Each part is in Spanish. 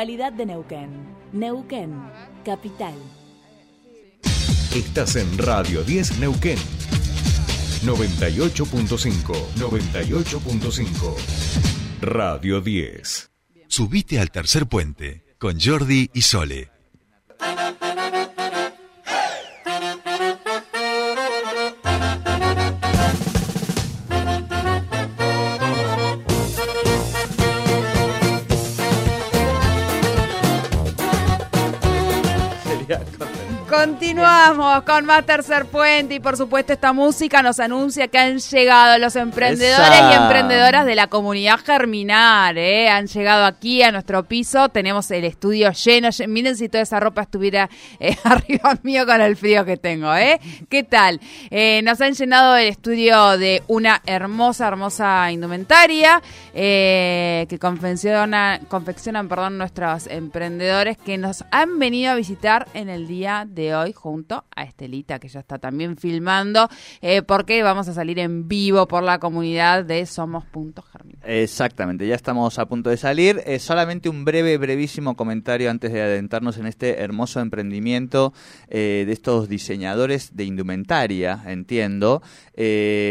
Calidad de Neuquén. Neuquén, capital. Estás en Radio 10 Neuquén. 98.5. 98.5. Radio 10. Subite al tercer puente con Jordi y Sole. Continuamos con más Tercer Puente y por supuesto esta música nos anuncia que han llegado los emprendedores y emprendedoras de la comunidad Germinar, ¿eh? han llegado aquí a nuestro piso, tenemos el estudio lleno, miren si toda esa ropa estuviera eh, arriba mío con el frío que tengo, ¿eh? ¿Qué tal? Eh, nos han llenado el estudio de una hermosa, hermosa indumentaria eh, que confeccionan, confeccionan perdón, nuestros emprendedores que nos han venido a visitar en el día de hoy junto a Estelita, que ya está también filmando, eh, porque vamos a salir en vivo por la comunidad de Somos Puntos Germinal. Exactamente, ya estamos a punto de salir. Eh, solamente un breve, brevísimo comentario antes de adentrarnos en este hermoso emprendimiento eh, de estos diseñadores de indumentaria, entiendo.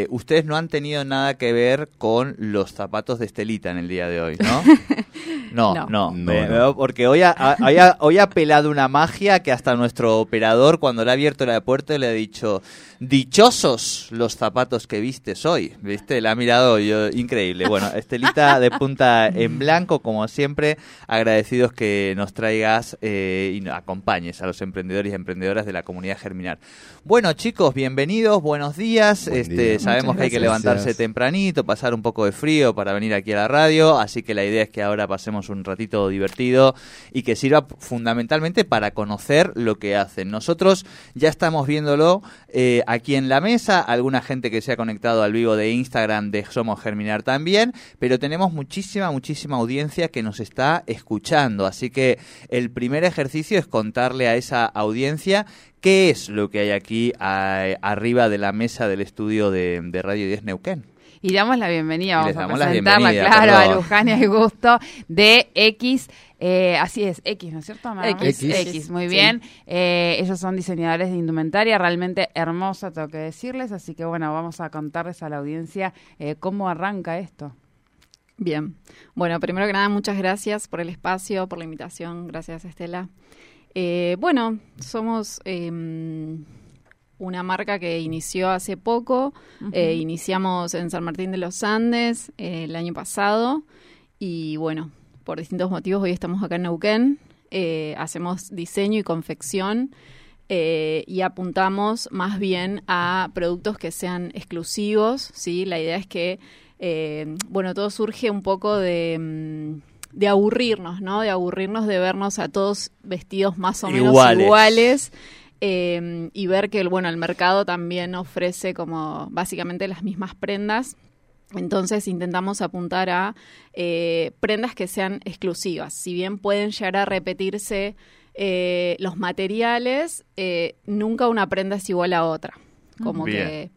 ustedes no han tenido nada que ver con los zapatos de Estelita en el día de hoy, ¿no? No, no, no, porque hoy ha, hoy ha pelado una magia que hasta nuestro operador, cuando le ha abierto la puerta, le ha dicho, dichosos los zapatos que vistes hoy, ¿viste? Le ha mirado yo, increíble. Bueno, Estelita de punta en blanco, como siempre, agradecidos que nos traigas eh, y nos acompañes a los emprendedores y emprendedoras de la comunidad Germinar. Bueno, chicos, bienvenidos, buenos días. este, sabemos que hay que levantarse tempranito, pasar un poco de frío para venir aquí a la radio, así que la idea es que ahora pasemos un ratito divertido y que sirva fundamentalmente para conocer lo que hacen. Nosotros ya estamos viéndolo eh, aquí en la mesa, alguna gente que se ha conectado al vivo de Instagram de Somos Germinar también, pero tenemos muchísima, muchísima audiencia que nos está escuchando. Así que el primer ejercicio es contarle a esa audiencia qué es lo que hay aquí arriba de la mesa del estudio de, Radio 10 Neuquén. Y damos la bienvenida, vamos a presentarla, claro, a Lujania y Gusto de X eh, así es, X, ¿no es cierto? X. X, muy bien. Eh, ellos son diseñadores de indumentaria, realmente hermosa, tengo que decirles. Así que bueno, vamos a contarles a la audiencia eh, cómo arranca esto. Bien. Bueno, primero que nada, muchas gracias por el espacio, por la invitación. Gracias, Estela. bueno, somos em, una marca que inició hace poco. iniciamos en San Martín de los Andes el año pasado. Y bueno, por distintos motivos hoy estamos acá en Neuquén. Eh, hacemos diseño y confección eh, y apuntamos más bien a productos que sean exclusivos. ¿sí? La idea es que, eh, bueno, todo surge un poco de, mm, de, aburrirnos, ¿no? De aburrirnos de vernos a todos vestidos más o menos iguales. y ver que bueno el mercado también ofrece como básicamente las mismas prendas entonces intentamos apuntar a eh, prendas que sean exclusivas. Si bien pueden llegar a repetirse eh, los materiales, eh, nunca una prenda es igual a otra. Como que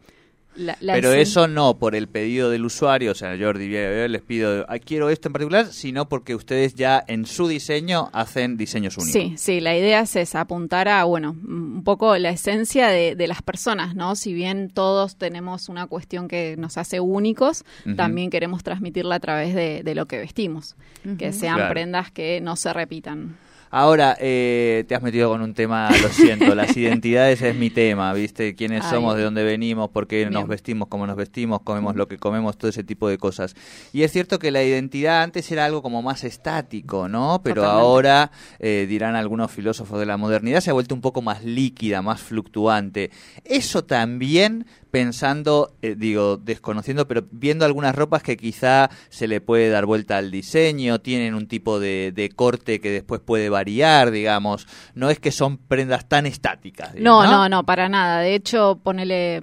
pero eso no por el pedido del usuario, o sea, Jordi, les pido, ah, quiero esto en particular, sino porque ustedes ya en su diseño hacen diseños únicos. Sí, sí, la idea es esa, apuntar a, bueno, un poco la esencia de, las personas, ¿no? Si bien todos tenemos una cuestión que nos hace únicos, también queremos transmitirla a través de, lo que vestimos, que sean prendas que no se repitan. Ahora, eh, te has metido con un tema, lo siento, las identidades es mi tema, ¿viste? ¿Quiénes somos, de dónde venimos, por qué nos vestimos como nos vestimos, comemos lo que comemos, todo ese tipo de cosas. Y es cierto que la identidad antes era algo como más estático, ¿no? Pero ahora, eh, dirán algunos filósofos de la modernidad, se ha vuelto un poco más líquida, más fluctuante. Eso también pensando, eh, digo, desconociendo, pero viendo algunas ropas que quizá se le puede dar vuelta al diseño, tienen un tipo de, corte que después puede variar, digamos. No es que son prendas tan estáticas. no, no, no, para nada. De hecho, ponele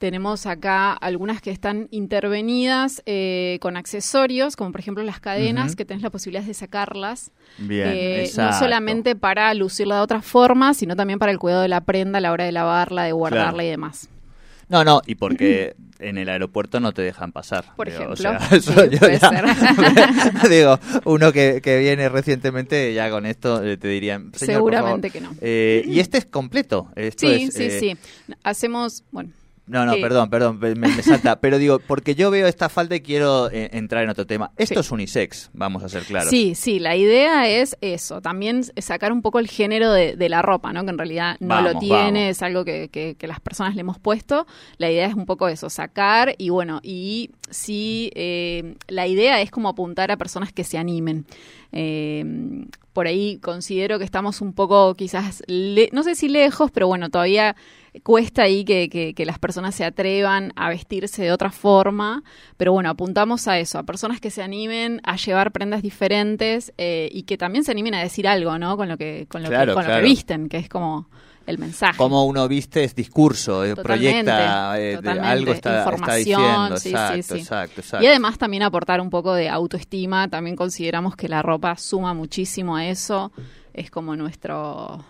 tenemos acá algunas que están intervenidas eh, con accesorios, como por ejemplo las cadenas, que tenés la posibilidad de sacarlas. Bien, eh, no solamente para lucirla de otra forma, sino también para el cuidado de la prenda a la hora de lavarla, de guardarla y demás. No, no, y porque en el aeropuerto no te dejan pasar. Por Digo, o ejemplo. sea, eso Sí, yo ya- digo, uno que, que viene recientemente, ya con esto eh, te dirían. "Señor, por Seguramente favor". que no. Eh, y este es completo. Esto Sí, es, sí, eh, sí. Hacemos, bueno, No, no, perdón, perdón, me, me salta. Pero digo, porque yo veo esta falta y quiero eh, entrar en otro tema. Esto Sí. es unisex, vamos a ser claros. Sí, sí, la idea es eso, también sacar un poco el género de, de la ropa, ¿no? Que en realidad no Vamos, lo tiene, vamos. es algo que, que- que las personas le hemos puesto. La idea es un poco eso, sacar y bueno, y sí, eh, la idea es como apuntar a personas que se animen. Eh, por ahí considero que estamos un poco quizás, le- no sé si lejos, pero bueno, todavía cuesta ahí que, que- que las personas se atrevan a vestirse de otra forma, pero bueno, apuntamos a eso, a personas que se animen a llevar prendas diferentes eh, y que también se animen a decir algo, ¿no? Con lo que, con lo que- Claro, con lo que visten, que es como el mensaje. Cómo uno viste es discurso, eh, Totalmente, proyecta, eh, algo está, está Información, diciendo. sí, exacto, sí. exacto, exacto. Y además también aportar un poco de autoestima, también consideramos que la ropa suma muchísimo a eso, es como nuestro,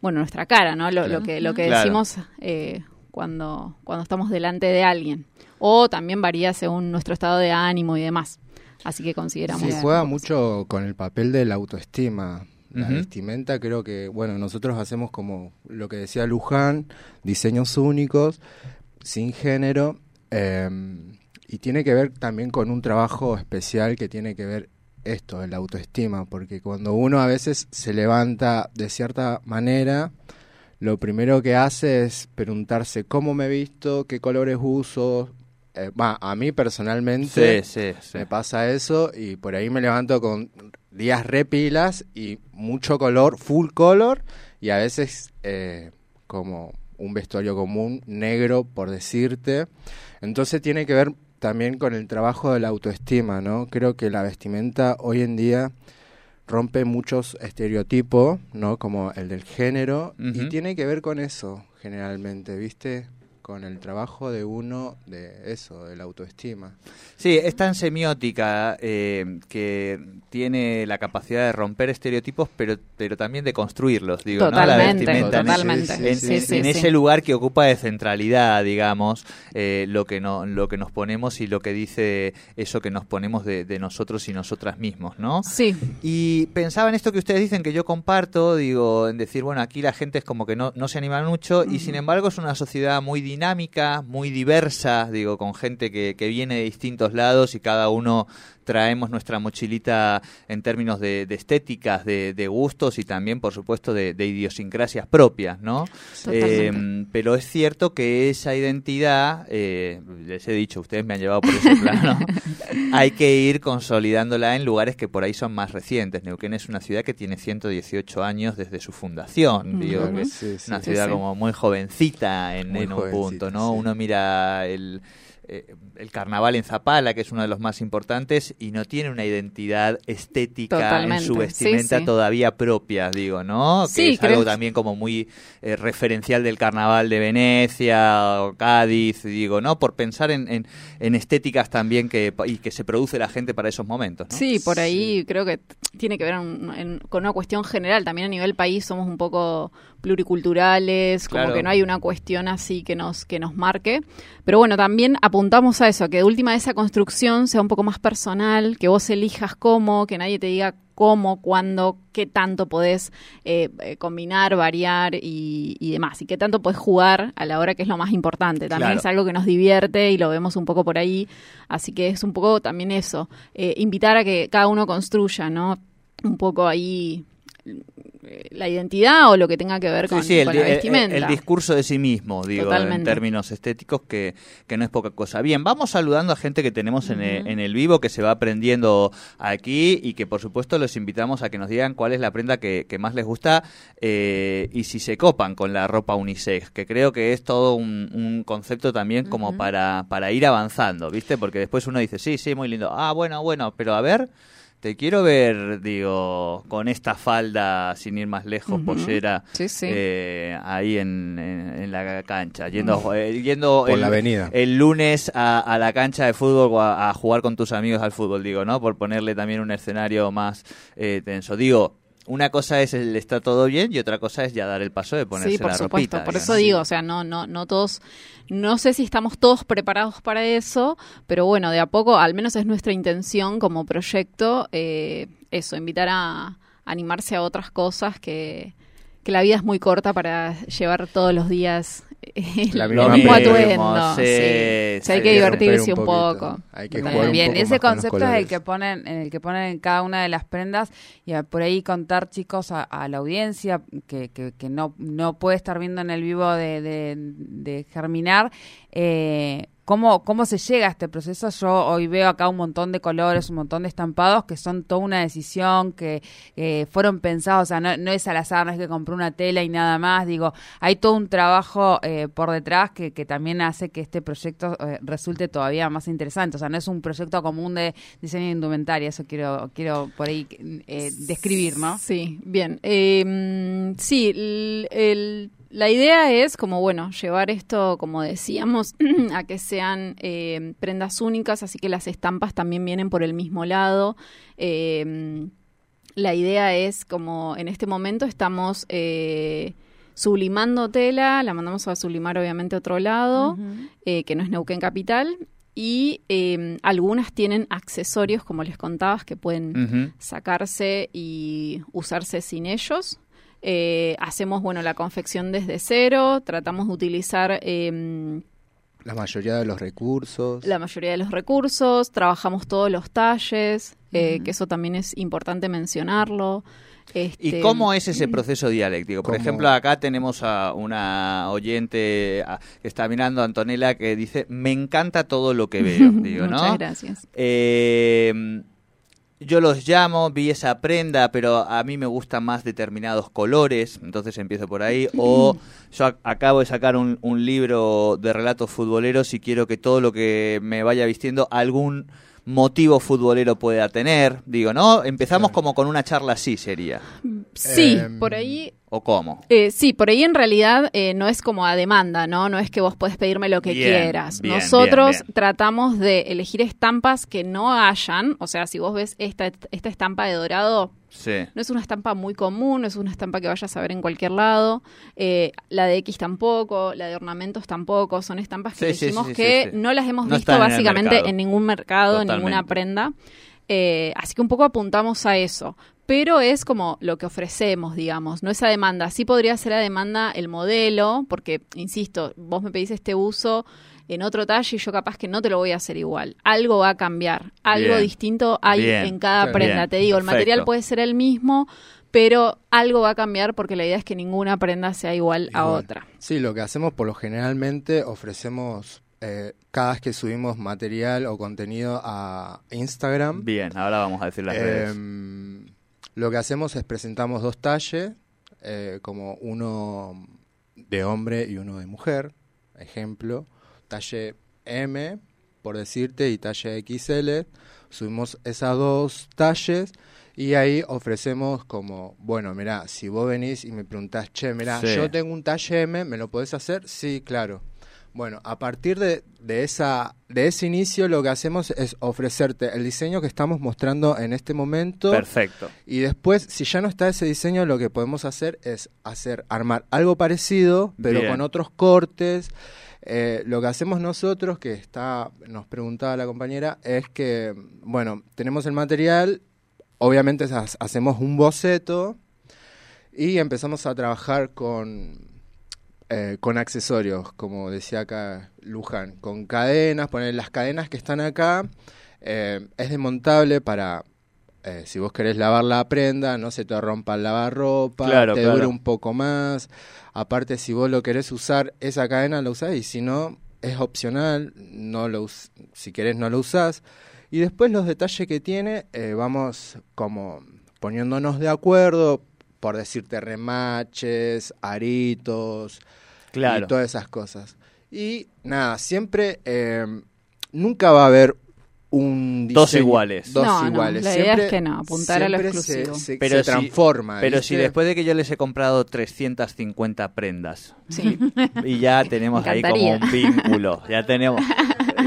bueno, nuestra cara, ¿no? Lo, lo que, lo que Claro. decimos eh, cuando, cuando estamos delante de alguien. O también varía según nuestro estado de ánimo y demás. Así que consideramos... Sí, juega mucho con el papel de la autoestima. La vestimenta creo que, bueno, nosotros hacemos como lo que decía Luján, diseños únicos, sin género, eh, y tiene que ver también con un trabajo especial que tiene que ver esto, la autoestima, porque cuando uno a veces se levanta de cierta manera, lo primero que hace es preguntarse cómo me he visto, qué colores uso. Eh, a mí personalmente Sí, sí, sí. me pasa eso y por ahí me levanto con días repilas y mucho color, full color y a veces eh, como un vestuario común, negro por decirte. Entonces tiene que ver también con el trabajo de la autoestima, ¿no? Creo que la vestimenta hoy en día rompe muchos estereotipos, ¿no? Como el del género y tiene que ver con eso generalmente, ¿viste? Con el trabajo de uno de eso, de la autoestima. Sí, es tan semiótica eh, que tiene la capacidad de romper estereotipos, pero, pero también de construirlos, digo, ¿no? La Totalmente, vestimenta en ese- totalmente. En, Sí, en- sí, en sí. ese lugar que ocupa de centralidad, digamos, eh, lo que no, lo que nos ponemos y lo que dice eso que nos ponemos de, de nosotros y nosotras mismos, ¿no? Sí, Y pensaba en esto que ustedes dicen que yo comparto, digo, en decir, bueno, aquí la gente es como que no, no se anima mucho y sin embargo es una sociedad muy dinámica, muy diversa, digo, con gente que, que viene de distintos lados y cada uno traemos nuestra mochilita en términos de, de estéticas, de, de gustos y también, por supuesto, de, de idiosincrasias propias, ¿no? Eh, pero es cierto que esa identidad, eh, les he dicho, ustedes me han llevado por ese plano, hay que ir consolidándola en lugares que por ahí son más recientes. Neuquén es una ciudad que tiene 118 años desde su fundación, digo, que es sí, sí. una Sí, ciudad sí. como muy jovencita en, Muy en un jovencita, punto, ¿no? sí. Uno mira el, eh, el carnaval en Zapala, que es uno de los más importantes, y no tiene una identidad estética en su Totalmente, vestimenta sí, sí. todavía propia, digo, ¿no? Que Sí, es algo también como muy eh, referencial del carnaval de Venecia o Cádiz, digo, ¿no? Por pensar en, en, en estéticas también que, y que se produce la gente para esos momentos, ¿no? Sí, por ahí creo que tiene que ver un- en- con una cuestión general. También a nivel país somos un poco pluriculturales, como Claro. que no hay una cuestión así que nos, que nos marque. Pero bueno, también apuntamos a eso, a que de última esa construcción sea un poco más personal, que vos elijas cómo, que nadie te diga cómo, cuándo, qué tanto podés eh, eh, combinar, variar y, y demás. Y qué tanto podés jugar a la hora que es lo más importante. También Claro. es algo que nos divierte y lo vemos un poco por ahí. Así que es un poco también eso, eh, invitar a que cada uno construya, ¿no? Un poco ahí la identidad o lo que tenga que ver con, Sí, sí, el, con la di- el- vestimenta. el discurso de sí mismo, digo, en términos estéticos, que, que no es poca cosa. Bien, vamos saludando a gente que tenemos en, el, en el vivo, que se va aprendiendo aquí y que por supuesto los invitamos a que nos digan cuál es la prenda que, que más les gusta eh, y si se copan con la ropa unisex, que creo que es todo un, un concepto también como para, para ir avanzando, ¿viste? Porque después uno dice, sí, sí, muy lindo, ah, bueno, bueno, pero a ver... Te quiero ver, digo, con esta falda, sin ir más lejos, Ujú. pollera, Sí, sí. eh, ahí en, en- en la cancha, yendo, eh, yendo Por el, la avenida. el lunes a, a la cancha de fútbol o a, a jugar con tus amigos al fútbol, digo, ¿no? Por ponerle también un escenario más eh, tenso. Digo, una cosa es el está todo bien y otra cosa es ya dar el paso de ponerse Sí, por la supuesto. ropita. por digamos. eso digo, o sea, no, no, no todos, no sé si estamos todos preparados para eso, pero bueno, de a poco, al menos es nuestra intención como proyecto, eh, eso, invitar a animarse a otras cosas que, que la vida es muy corta para llevar todos los días La el misma mismo atuendo. sí, sí. sí, Sí, hay que divertirse un, un poco. Hay que jugar un Bien, poco ese concepto es el que ponen, en el que ponen en cada una de las prendas y a- por ahí contar chicos a, a la audiencia que, que, que no, no puede estar viendo en el vivo de, de, de Germinar, eh, ¿cómo, ¿cómo se llega a este proceso? Yo hoy veo acá un montón de colores, un montón de estampados que son toda una decisión que fueron pensados, o sea, no, es al azar, no es que compré una tela y nada más, digo, hay todo un trabajo eh, por detrás que, que también hace que este proyecto eh, resulte todavía más interesante, o sea, no es un proyecto común de diseño de indumentaria, eso quiero, quiero por ahí eh, describir, ¿no? Sí, bien. Mm, sí, el- la idea es como, bueno, llevar esto, como decíamos, a que sean eh, prendas únicas, así que las estampas también vienen por el mismo lado. Eh, la idea es como, en este momento estamos... eh, sublimando tela, la mandamos a sublimar obviamente a otro lado, eh, que no es Neuquén Capital, y eh, algunas tienen accesorios, como les contabas, que pueden sacarse y usarse sin ellos. Eh, hacemos, bueno, la confección desde cero, tratamos de utilizar eh, La mayoría de los recursos. la mayoría de los recursos, trabajamos todos los talles, eh, que eso también es importante mencionarlo. ¿Y Este, cómo es ese proceso dialéctico? Por ¿Cómo? ejemplo, acá tenemos a una oyente a- que está mirando, Antonella, que dice, me encanta todo lo que veo. Digo, Muchas ¿no? gracias. Eh, yo los llamo, vi esa prenda, pero a mí me gustan más determinados colores, entonces empiezo por ahí. O yo ac- acabo de sacar un, un libro de relatos futboleros y quiero que todo lo que me vaya vistiendo algún motivo futbolero pueda tener. Digo, ¿no? Empezamos como con una charla así sería. Sí, Em, por ahí ¿O cómo? Eh, sí, por ahí en realidad eh, no es como a demanda, ¿no? No es que vos podés pedirme lo que Bien, quieras. bien, Nosotros bien, tratamos de elegir estampas que no hayan, o sea, si vos ves esta, esta estampa de dorado, Sí. no es una estampa muy común, no es una estampa que vayas a ver en cualquier lado. Eh, la de X tampoco, la de ornamentos tampoco. Son estampas que Sí, decimos sí, que no las hemos No visto en básicamente en ningún mercado, en ninguna prenda. Eh, así que un poco apuntamos a eso. Pero es como lo que ofrecemos, digamos, no esa demanda. Sí podría ser a demanda el modelo, porque, insisto, vos me pedís este uso en otro talle y yo capaz que no te lo voy a hacer igual. Algo va a cambiar, algo Bien. distinto hay Bien. en cada prenda. Bien. Te digo, el material puede ser el mismo, pero algo va a cambiar porque la idea es que ninguna prenda sea igual, a otra. Sí, lo que hacemos por lo generalmente ofrecemos eh, cada vez que subimos material o contenido a Instagram. Bien, ahora vamos a decir las redes. Lo que hacemos es presentamos dos talles, eh, como uno de hombre y uno de mujer, ejemplo, talle M, por decirte, y talle XL. Subimos esas dos talles y ahí ofrecemos como, bueno, mira, si vos venís y me preguntás, che, mira, Sí. yo tengo un talle M, ¿me lo podés hacer? Sí, claro. Bueno, a partir de, de, esa, de ese inicio lo que hacemos es ofrecerte el diseño que estamos mostrando en este momento Perfecto. y después, si ya no está ese diseño, lo que podemos hacer es hacer armar algo parecido, pero Bien. con otros cortes. Eh, lo que hacemos nosotros, que está, nos preguntaba la compañera, es que, bueno, tenemos el material, obviamente ha- hacemos un boceto y empezamos a trabajar con, eh, con accesorios, como decía acá Luján, con cadenas, poner las cadenas que están acá, eh, es desmontable para, eh, si vos querés lavar la prenda, no se te rompa el lavarropa, Claro, te claro. dure un poco más. Aparte, si vos lo querés usar, esa cadena la usás y si no, es opcional, no lo us- si querés no lo usás. Y después los detalles que tiene, eh, vamos como poniéndonos de acuerdo, por decirte remaches, aritos, Claro. y todas esas cosas. Y nada, siempre, eh, nunca va a haber un Dos diseño- iguales. Dos No, no, iguales. la idea Siempre- es que no, apuntar a lo siempre se- exclusivo. Se, Pero se si- transforma. Pero ¿viste? si después de que yo les he comprado 350 prendas Sí. y ya tenemos ahí como un vínculo, ya tenemos...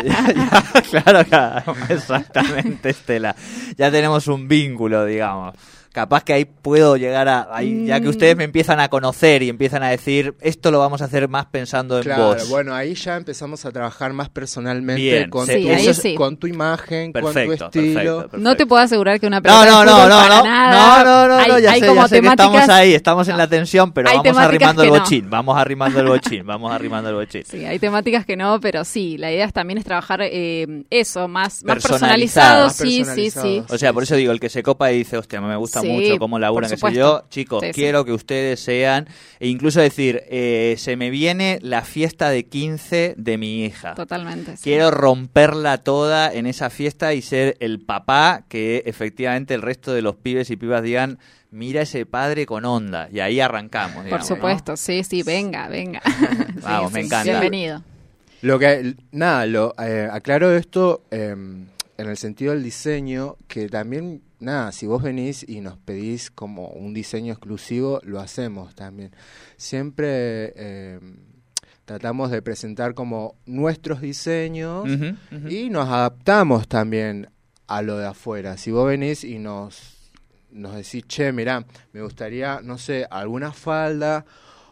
ya- ya, claro, claro, exactamente, Estela. Ya tenemos un vínculo, digamos. Capaz que ahí puedo llegar a, ahí, ya que Mm. ustedes me empiezan a conocer y empiezan a decir, esto lo vamos a hacer más pensando en Claro, vos. bueno, ahí ya empezamos a trabajar más personalmente Bien, con, sí, tu, ahí sí. con tu imagen, con Perfecto, tu estilo. perfecto, perfecto. No te puedo asegurar que una No, pelota no, no, no, no, nada. no, no, no, hay, no, ya hay sé, como ya sé que estamos ahí, estamos en la tensión, pero vamos arrimando el no. bochín, vamos arrimando el bochín, vamos arrimando el bochín. Sí, hay temáticas que no, pero sí, la idea es también es trabajar eh, eso, más, más Personalizado. personalizado, Más sí, sí, personalizado. sí. O sea, por eso digo, el que se copa y dice, hostia, me gusta Sí, mucho cómo laburan, que sé supuesto. yo, chicos, Sí, sí. quiero que ustedes sean, e incluso decir, eh, se me viene la fiesta de 15 de mi hija. Totalmente. sí. Quiero romperla toda en esa fiesta y ser el papá que efectivamente el resto de los pibes y pibas digan, mira ese padre con onda. Y ahí arrancamos. Por supuesto, sí, sí, venga, venga. Vamos, Sí, me sí, encanta. Bienvenido. Lo que, nada, lo, eh, aclaro esto eh, en el sentido del diseño, que también, nada, si vos venís y nos pedís como un diseño exclusivo, lo hacemos también. Siempre eh, tratamos de presentar como nuestros diseños y nos adaptamos también a lo de afuera. Si vos venís y nos, nos decís, che, mirá, me gustaría, no sé, alguna falda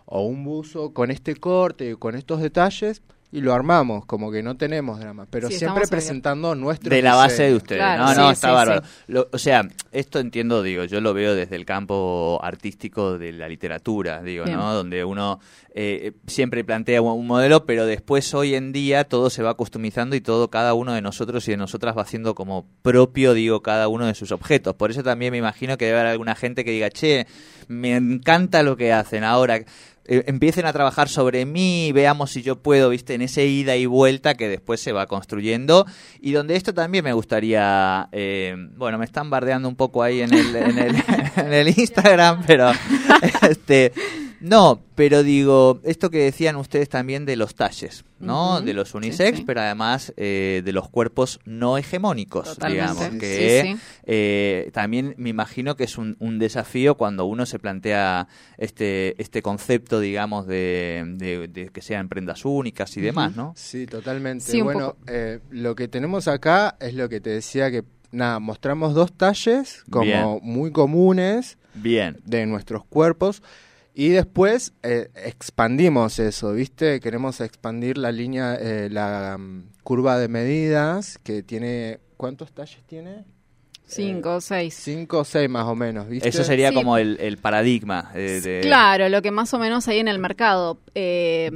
o un buzo con este corte, con estos detalles, y lo armamos, como que no tenemos drama, pero Sí, siempre presentando nuestro de la base de ustedes. Claro, no, no, sí, está sí, bárbaro. sí. Lo- o sea, esto entiendo, digo, yo lo veo desde el campo artístico de la literatura, digo, Bien. ¿no? Donde uno eh, siempre plantea un, un modelo, pero después hoy en día todo se va customizando y todo, cada uno de nosotros y de nosotras va haciendo como propio, digo, cada uno de sus objetos. Por eso también me imagino que debe haber alguna gente que diga, che, me encanta lo que hacen ahora. Eh, empiecen a trabajar sobre mí, veamos si yo puedo, viste, en ese ida y vuelta que después se va construyendo. Y donde esto también me gustaría, eh, bueno, me están bardeando un poco ahí en el, en el, en el Instagram, pero este, no, pero digo, esto que decían ustedes también de los talles, ¿no? De los unisex, sí. pero además eh, de los cuerpos no hegemónicos, Totalmente, digamos, sí, que sí. eh, también me imagino que es un, un desafío cuando uno se plantea este, este concepto, digamos, de, de- de que sean prendas únicas y demás, ¿no? Sí, totalmente. Bueno, eh, lo que tenemos acá es lo que te decía que, nada, mostramos dos talles como Bien. muy comunes Bien. de nuestros cuerpos y después eh, expandimos eso, ¿viste? Queremos expandir la línea, eh, la mm, curva de medidas que tiene, ¿cuántos talles tiene? Cinco o seis. Cinco o seis más o menos, ¿viste? Eso sería Sí. como el, el paradigma. eh, de- Claro, lo que más o menos hay en el mercado. Eh,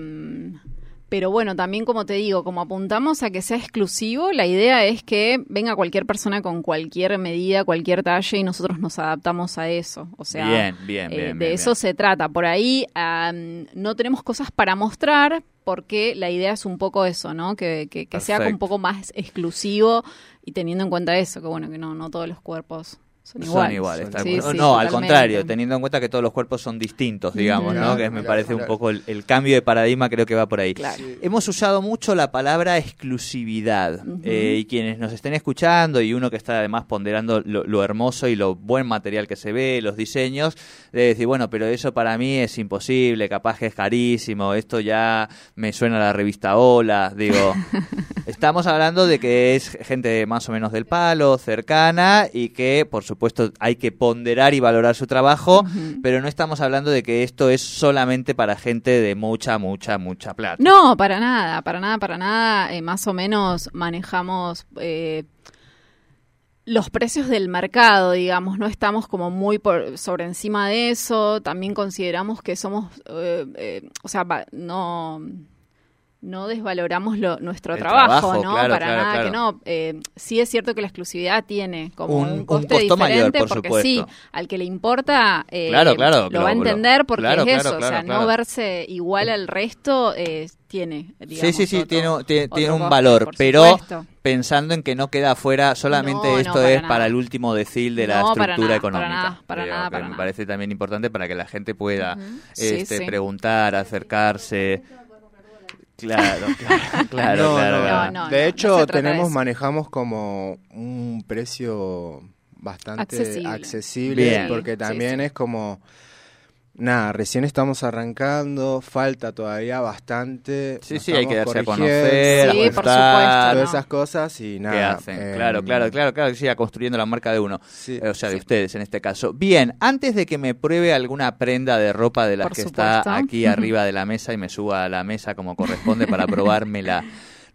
pero bueno, también como te digo, como apuntamos a que sea exclusivo, la idea es que venga cualquier persona con cualquier medida, cualquier talle y nosotros nos adaptamos a eso. O sea, Bien, bien, eh, bien, de eso se trata. Por ahí am, no tenemos cosas para mostrar porque la idea es un poco eso, ¿no? Que, que, que sea un poco más exclusivo y teniendo en cuenta eso, que bueno, que no, no todos los cuerpos son Son iguales. iguales. tal Sí, cual. sí, no, al contrario, teniendo en cuenta que todos los cuerpos son distintos, digamos, ¿no? Claro, Que me claro, parece un poco el, el cambio de paradigma, creo que va por ahí. Claro. Hemos usado mucho la palabra exclusividad eh, y quienes nos estén escuchando y uno que está además ponderando lo, lo hermoso y lo buen material que se ve, los diseños, de decir, bueno, pero eso para mí es imposible, capaz que es carísimo, esto ya me suena a la revista Hola, digo, estamos hablando de que es gente más o menos del palo, cercana y que por supuesto hay que ponderar y valorar su trabajo, pero no estamos hablando de que esto es solamente para gente de mucha, mucha, mucha plata. No, para nada, para nada, para nada. Eh, más o menos manejamos eh, los precios del mercado, digamos. No estamos como muy por, sobre encima de eso. También consideramos que somos, eh, eh, o sea, no no desvaloramos lo- nuestro El trabajo, trabajo, ¿no? claro, Para claro, nada claro. que no. Eh, sí es cierto que la exclusividad tiene como Un- un, un coste costo mayor, diferente por porque supuesto. sí, al que le importa eh, Claro, claro, lo va a entender porque es eso, o sea, no verse igual al resto eh, tiene, digamos, Sí, sí, sí, otro- tiene, tiene, tiene un coste, valor, pero supuesto. pensando en que no queda afuera, solamente No, no, esto para es nada. para el último decil de la No, para estructura nada, económica. para nada, para nada, para me parece también importante para que la gente pueda. Sí, este, sí. preguntar, acercarse. Claro, claro, claro, No, claro, no, claro. no, no, de hecho, de tenemos, manejamos como un precio bastante Accesible. porque Sí, también sí. es como, nada, recién estamos arrancando, falta todavía bastante. Sí, sí, hay que darse a conocer, a Sí, por supuesto, Todas esas cosas y ¿Qué nada. hacen? eh, claro, claro, claro, claro, que siga construyendo la marca de uno. Sí. Eh, O sea, de ustedes en este caso. Bien, antes de que me pruebe alguna prenda de ropa de las Por que está supuesto. aquí arriba de la mesa y me suba a la mesa como corresponde para probármela,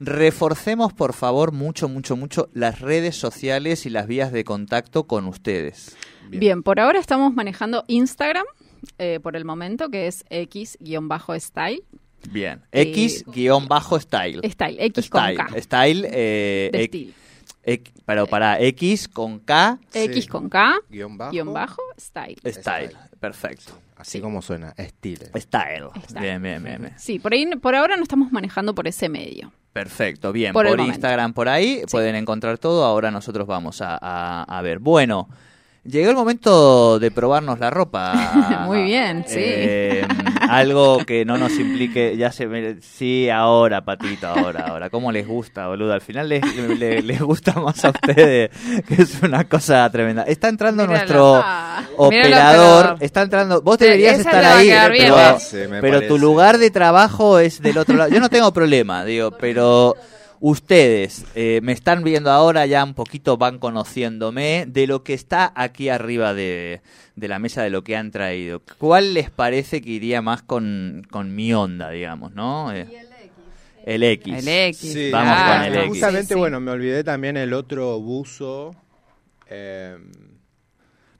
reforcemos por favor mucho, mucho, mucho las redes sociales y las vías de contacto con ustedes. Bien. por ahora estamos manejando Instagram eh, por el momento, que es X-style. Bien, Eh, X-style. Style, X Style, con K. Style, eh, de estilo. X- pero para X con K, Sí. X con K, Guión bajo. guion bajo, style. Style. Perfecto. Así como suena, estilo. Style. Style. Bien, bien, bien, bien. Sí, por ahí, por ahora no estamos manejando por ese medio. Perfecto, bien. Por Por, el momento. Instagram, por ahí, pueden encontrar todo. Ahora nosotros vamos a, a- a ver. Bueno, llegó el momento de probarnos la ropa. Muy bien, sí. Eh, algo que no nos implique, ya se ve, sí, ahora, Patito, ahora, ahora. ¿Cómo les gusta, boludo? Al final les, les- les gusta más a ustedes, que es una cosa tremenda. Está entrando Míralo. nuestro Ah. operador, está entrando, vos deberías estar ahí, bien, pero, me pero tu lugar de trabajo es del otro lado. Yo no tengo problema, digo, pero ustedes eh, me están viendo ahora, ya un poquito van conociéndome de lo que está aquí arriba de, de la mesa, de lo que han traído. ¿Cuál les parece que iría más con, con mi onda, digamos, no? Eh, el X. El X. Sí, Vamos con el X. Justamente, Sí, sí. bueno, me olvidé también el otro buzo. eh,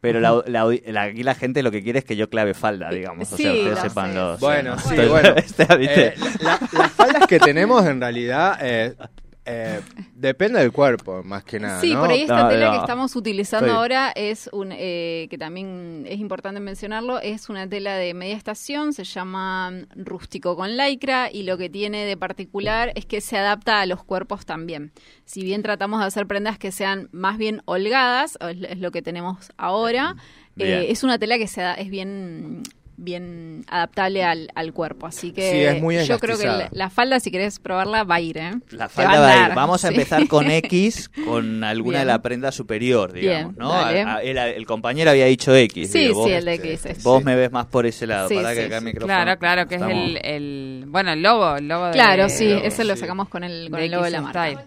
Pero la, la- la- aquí la gente lo que quiere es que yo clave falda, digamos. O sea, Sí, ustedes lo sepan sé. los... Bueno, sí, bueno. este, eh, la- las faldas que tenemos en realidad eh, eh, depende del cuerpo, más que nada. Sí, ¿no? por ahí esta No, tela no. que estamos utilizando ahora es un, eh, que también es importante mencionarlo, es una tela de media estación, se llama rústico con lycra y lo que tiene de particular es que se adapta a los cuerpos también. Si bien tratamos de hacer prendas que sean más bien holgadas, o es, es lo que tenemos ahora, eh, es una tela que se da- es bien bien adaptable al, al cuerpo, así que Sí, es muy yo creo que la, la falda si querés probarla va a ir, ¿eh? La va falda va a ir. Vamos a sí. empezar con X, con alguna de la prenda superior, digamos, Bien, ¿no? dale. A- a- el, el compañero había dicho X. Sí, digo, vos, sí, el de este, X. es- Vos me ves más por ese lado, Sí, para que acá el sí. micrófono. Claro, claro, que estamos- es el, el. Bueno, el logo. El logo de, Claro, sí, de ese lo sí. sacamos con el, con de el logo de la marca.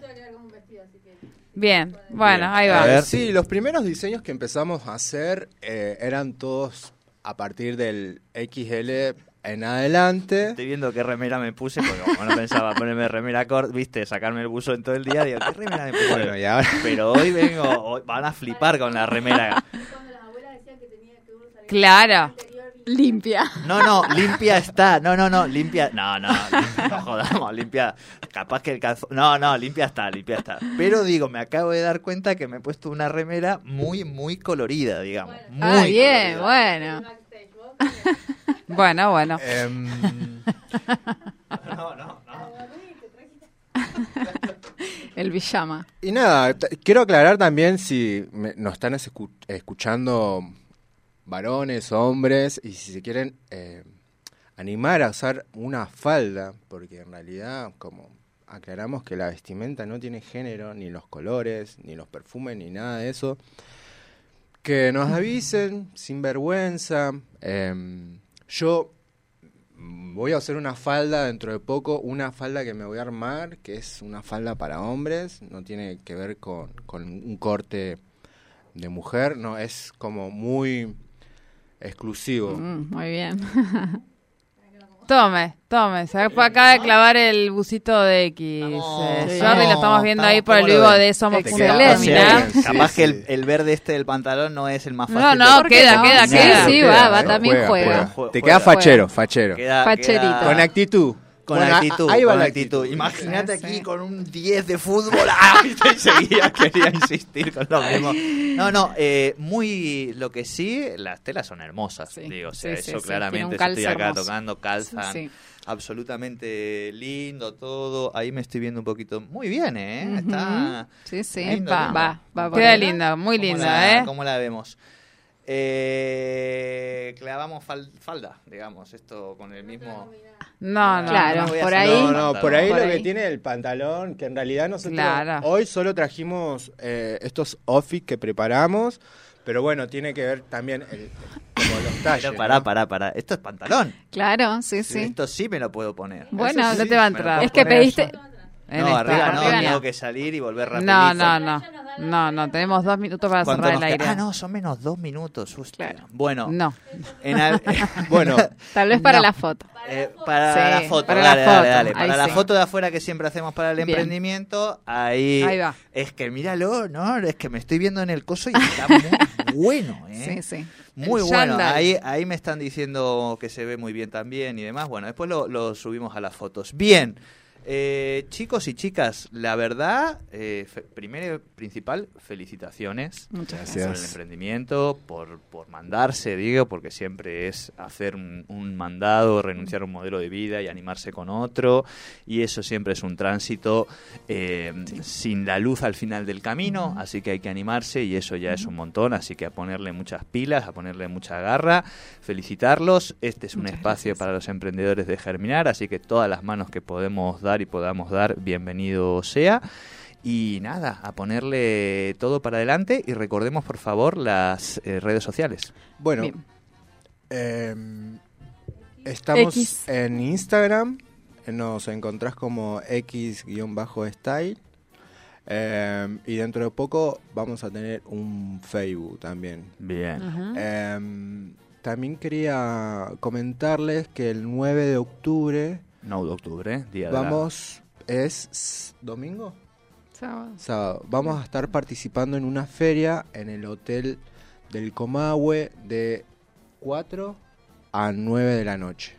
Bien, bueno, Bien. ahí A va. ver. Sí, los primeros diseños que empezamos a hacer eh, eran todos a partir del XL en adelante. Estoy viendo qué remera me puse, porque como no pensaba ponerme remera corta, viste, sacarme el buzo en todo el día, digo, ¿qué remera me puse? Bueno, y ahora Pero hoy vengo, hoy van a flipar con la remera. Claro. Limpia. No, no, limpia está. No, no, no, limpia. No, no, limpia, no jodamos, limpia. Capaz que el calzón. No, no, limpia está, limpia está. Pero digo, me acabo de dar cuenta que me he puesto una remera muy, muy colorida, digamos. Muy Ah, bien, colorida. bueno. Bueno, bueno. em, No, no, no. El pijama. y nada, quiero aclarar también si me- nos están escu- escuchando varones, hombres, y si se quieren eh, animar a usar una falda, porque en realidad, como aclaramos que la vestimenta no tiene género, ni los colores, ni los perfumes, ni nada de eso, que nos avisen sin vergüenza. em, yo voy a hacer una falda dentro de poco, una falda que me voy a armar, que es una falda para hombres, no tiene que ver con, un corte de mujer, no, es como muy exclusivo. Mm, muy bien. Tome, tome. Se acaba de clavar el busito de X. Eh, sí. Jordi, lo estamos viendo Estamos- ahí por el ¿cómo lo vivo de Somos Excelente. Capaz sí. que el, el verde este del pantalón no es el más No, fácil. no, de- ¿Por qué queda, no? queda, Sí, queda. sí, va, va, también juega. Juega, Te queda fachero, fachero. Queda- Facherito. queda- Con actitud. Con Bueno, actitud, ahí va con la actitud. actitud. Imagínate Sí, aquí con un 10 de fútbol. ¡Ah! quería insistir con lo mismo. No, no, eh, muy. Lo que sí, las telas son hermosas. Sí, digo, o sea, eso sí, claramente. estoy acá hermoso. tocando, calzan. Sí. Absolutamente lindo todo. Ahí me estoy viendo un poquito. Muy bien, ¿eh? Está. Sí, sí. lindo, va, lindo. va, va Queda linda, muy ¿Cómo linda, ¿eh? ¿Cómo la vemos? Eh, clavamos fal- falda, digamos, esto con el mismo. No, no. Claro, no por ahí. No, no, por ahí Por lo ahí. que tiene el pantalón, que en realidad nosotros Claro. hoy solo trajimos eh, estos outfits que preparamos, pero bueno, tiene que ver también el- como los detalle. Pero pará, pará, pará. Esto es pantalón. Claro, sí, sí. Esto sí me lo puedo poner. Bueno, Eso no sí te va a entrar. Es que pediste... En No, esta, arriba no, arriba tengo que salir y volver rapidito. No, no, no. No, no, tenemos dos minutos para ¿Cuánto cerrar el aire. Ah, no, son menos dos minutos. Claro. Bueno, No. en al- Bueno, Tal vez para No. la foto. eh, para Sí, la foto, para la dale, foto, dale. ahí Para la sí. foto de afuera que siempre hacemos para el Bien. emprendimiento, ahí, Ahí va. es que míralo, ¿no? Es que me estoy viendo en el coso y está muy bueno, ¿eh? Sí, sí. Muy El bueno. Ahí, ahí me están diciendo que se ve muy bien también y demás. Bueno, después lo, lo subimos a las fotos. Bien. Eh, chicos y chicas, la verdad, eh, primero y principal, felicitaciones Muchas Gracias. por el emprendimiento, por, por mandarse, digo, porque siempre es hacer un, un mandado, renunciar a un modelo de vida y animarse con otro, y eso siempre es un tránsito eh, sin la luz al final del camino, así que hay que animarse y eso ya es un montón, así que a ponerle muchas pilas, a ponerle mucha garra, felicitarlos, este es un Muchas espacio gracias. para los emprendedores de germinar, así que todas las manos que podemos dar y podamos dar, bienvenido sea. Y nada, a ponerle todo para adelante y recordemos por favor las eh, redes sociales. bueno em, estamos X. en Instagram, eh, nos encontrás como X-style. em, y dentro de poco vamos a tener un Facebook también. Bien. Em, también quería comentarles que el 9 de octubre 9 de octubre, ¿eh? día de la- vamos, es domingo, Sábado. sábado, vamos a estar participando en una feria en el hotel del Comahue de 4 a 9 de la noche.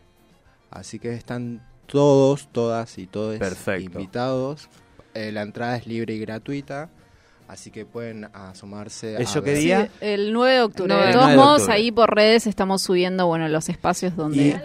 Así que están todos, todas y todos Perfecto. invitados. Eh, la entrada es libre y gratuita, así que pueden asomarse. a ¿Eso qué ver. día? Sí, el 9 de octubre. De 9 todos modos, octubre. ahí por redes estamos subiendo, bueno, los espacios donde...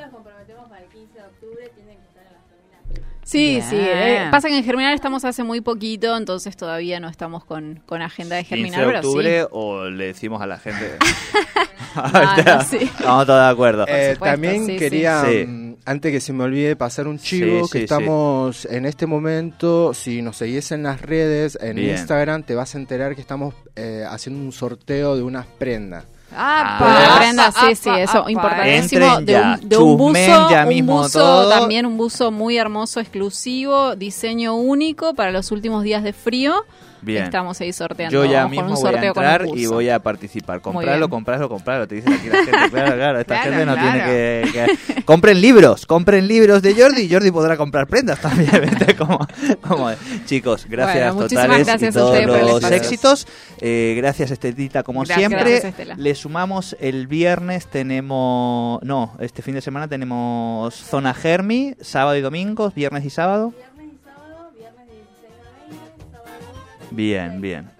Sí, Bien. sí. eh, pasa que en Germinar estamos hace muy poquito, entonces todavía no estamos con, con agenda de 15 Germinar, de pero octubre o le decimos a la gente. No, no, sí. Estamos todos de acuerdo. Eh, supuesto, también sí, quería, Sí. mm, antes que se me olvide, pasar un chivo, que sí. estamos en este momento, si nos seguís en las redes, en Bien. Instagram, te vas a enterar que estamos eh, haciendo un sorteo de unas prendas. Ah, Pues Ah. prenda, sí, sí, eso, importantísimo. Entren De ya, un, de un chusmen buzo, ya un buzo todo. también, un buzo muy hermoso, exclusivo, diseño único para los últimos días de frío. Bien. Estamos ahí sorteando. Yo ya mismo un voy a entrar y voy a participar. Comprarlo, comprarlo, comprarlo. Te dicen aquí la gente. Claro, claro. Esta Claro, gente no claro. tiene que, que- Compren libros. Compren libros de Jordi y Jordi podrá comprar prendas también. Como, como- Chicos, gracias Bueno, totales gracias y a todos los éxitos. Eh, gracias, Estelita, como Gracias. siempre. Gracias, Estela. Le sumamos el viernes, tenemos... No, este fin de semana tenemos Zona Germi, sábado y domingo, viernes y sábado. Bien, bien.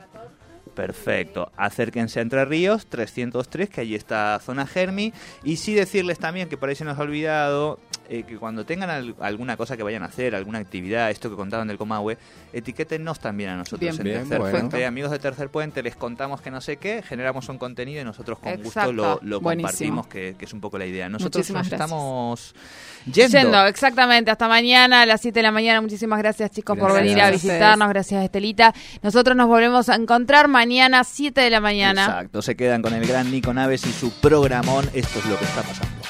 Perfecto. Acérquense a Entre Ríos, 303, que allí está Zona Germi. Y sí decirles también, que por ahí se nos ha olvidado, eh, que cuando tengan al- alguna cosa que vayan a hacer, alguna actividad, esto que contaban del Comahue, etiquétennos también a nosotros Bien. en Bien, Tercer bueno. Puente. Amigos de Tercer Puente, les contamos que no sé qué, generamos un contenido y nosotros con Exacto. gusto lo, compartimos, que, que es un poco la idea. Nosotros Muchísimas nos gracias. estamos yendo. Yendo, exactamente, hasta mañana a las 7 de la mañana. Muchísimas gracias chicos por venir a a visitarnos, gracias Estelita. Nosotros nos volvemos a encontrar mañana 7 de la mañana. Exacto, se quedan con el gran Nico Naves y su programón. Esto es lo que está pasando.